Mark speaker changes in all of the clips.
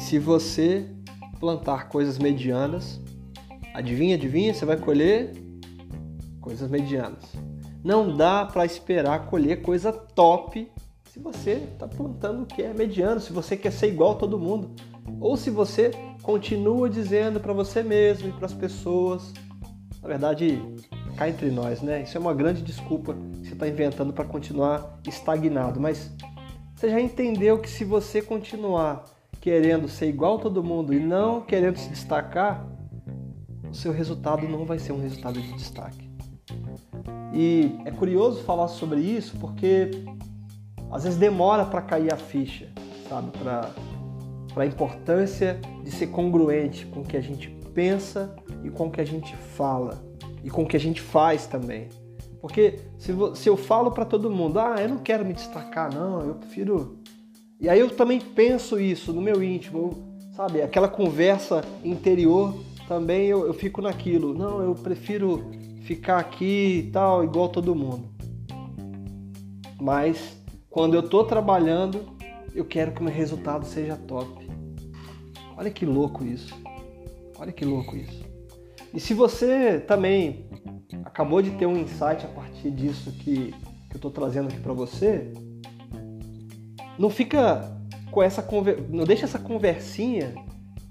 Speaker 1: se você plantar coisas medianas, adivinha, adivinha, você vai colher coisas medianas. Não dá para esperar colher coisa top se você está plantando o que é mediano, se você quer ser igual a todo mundo, ou se você continua dizendo para você mesmo e para as pessoas, na verdade, cá entre nós, né? Isso é uma grande desculpa que você está inventando para continuar estagnado, mas você já entendeu que se você continuar querendo ser igual a todo mundo e não querendo se destacar, o seu resultado não vai ser um resultado de destaque. E é curioso falar sobre isso porque às vezes demora para cair a ficha, sabe? Para a importância de ser congruente com o que a gente pensa e com o que a gente fala e com o que a gente faz também. Porque se, eu falo para todo mundo, ah, eu não quero me destacar, não, eu prefiro. E aí eu também penso isso no meu íntimo, sabe? Aquela conversa interior também eu, eu fico naquilo. Não, eu prefiro ficar aqui e tal, igual todo mundo. Mas quando eu estou trabalhando, eu quero que o meu resultado seja top. Olha que louco isso. Olha que louco isso. E se você também acabou de ter um insight a partir disso que, que eu estou trazendo aqui para você, não fica com essa conver... não deixa essa conversinha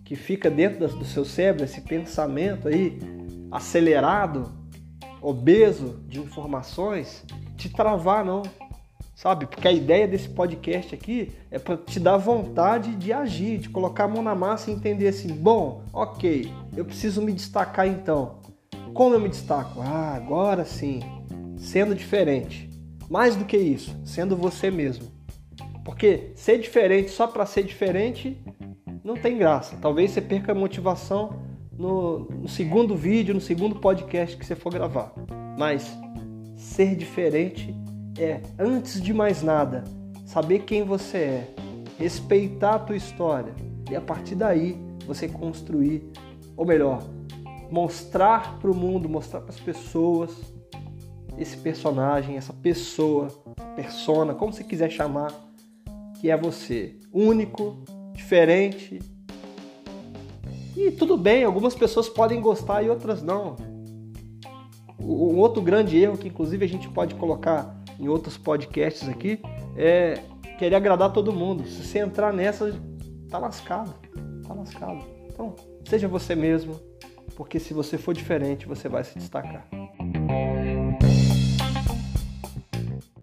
Speaker 1: que fica dentro do seu cérebro, esse pensamento aí acelerado, obeso de informações, te travar não. Sabe? Porque a ideia desse podcast aqui é para te dar vontade de agir, de colocar a mão na massa e entender assim: bom, ok, eu preciso me destacar então. Como eu me destaco? Ah, agora sim, sendo diferente. Mais do que isso, sendo você mesmo. Porque ser diferente só para ser diferente não tem graça. Talvez você perca a motivação no, no, segundo vídeo, no segundo podcast que você for gravar. Mas ser diferente é, antes de mais nada, saber quem você é, respeitar a tua história e a partir daí você construir, ou melhor, mostrar para o mundo, mostrar para as pessoas esse personagem, essa pessoa, persona, como você quiser chamar, que é você, único, diferente. E tudo bem, algumas pessoas podem gostar e outras não. Um outro grande erro que inclusive a gente pode colocar em outros podcasts aqui, é querer agradar todo mundo. Se você entrar nessa, tá lascado. Tá lascado. Então, seja você mesmo, porque se você for diferente, você vai se destacar.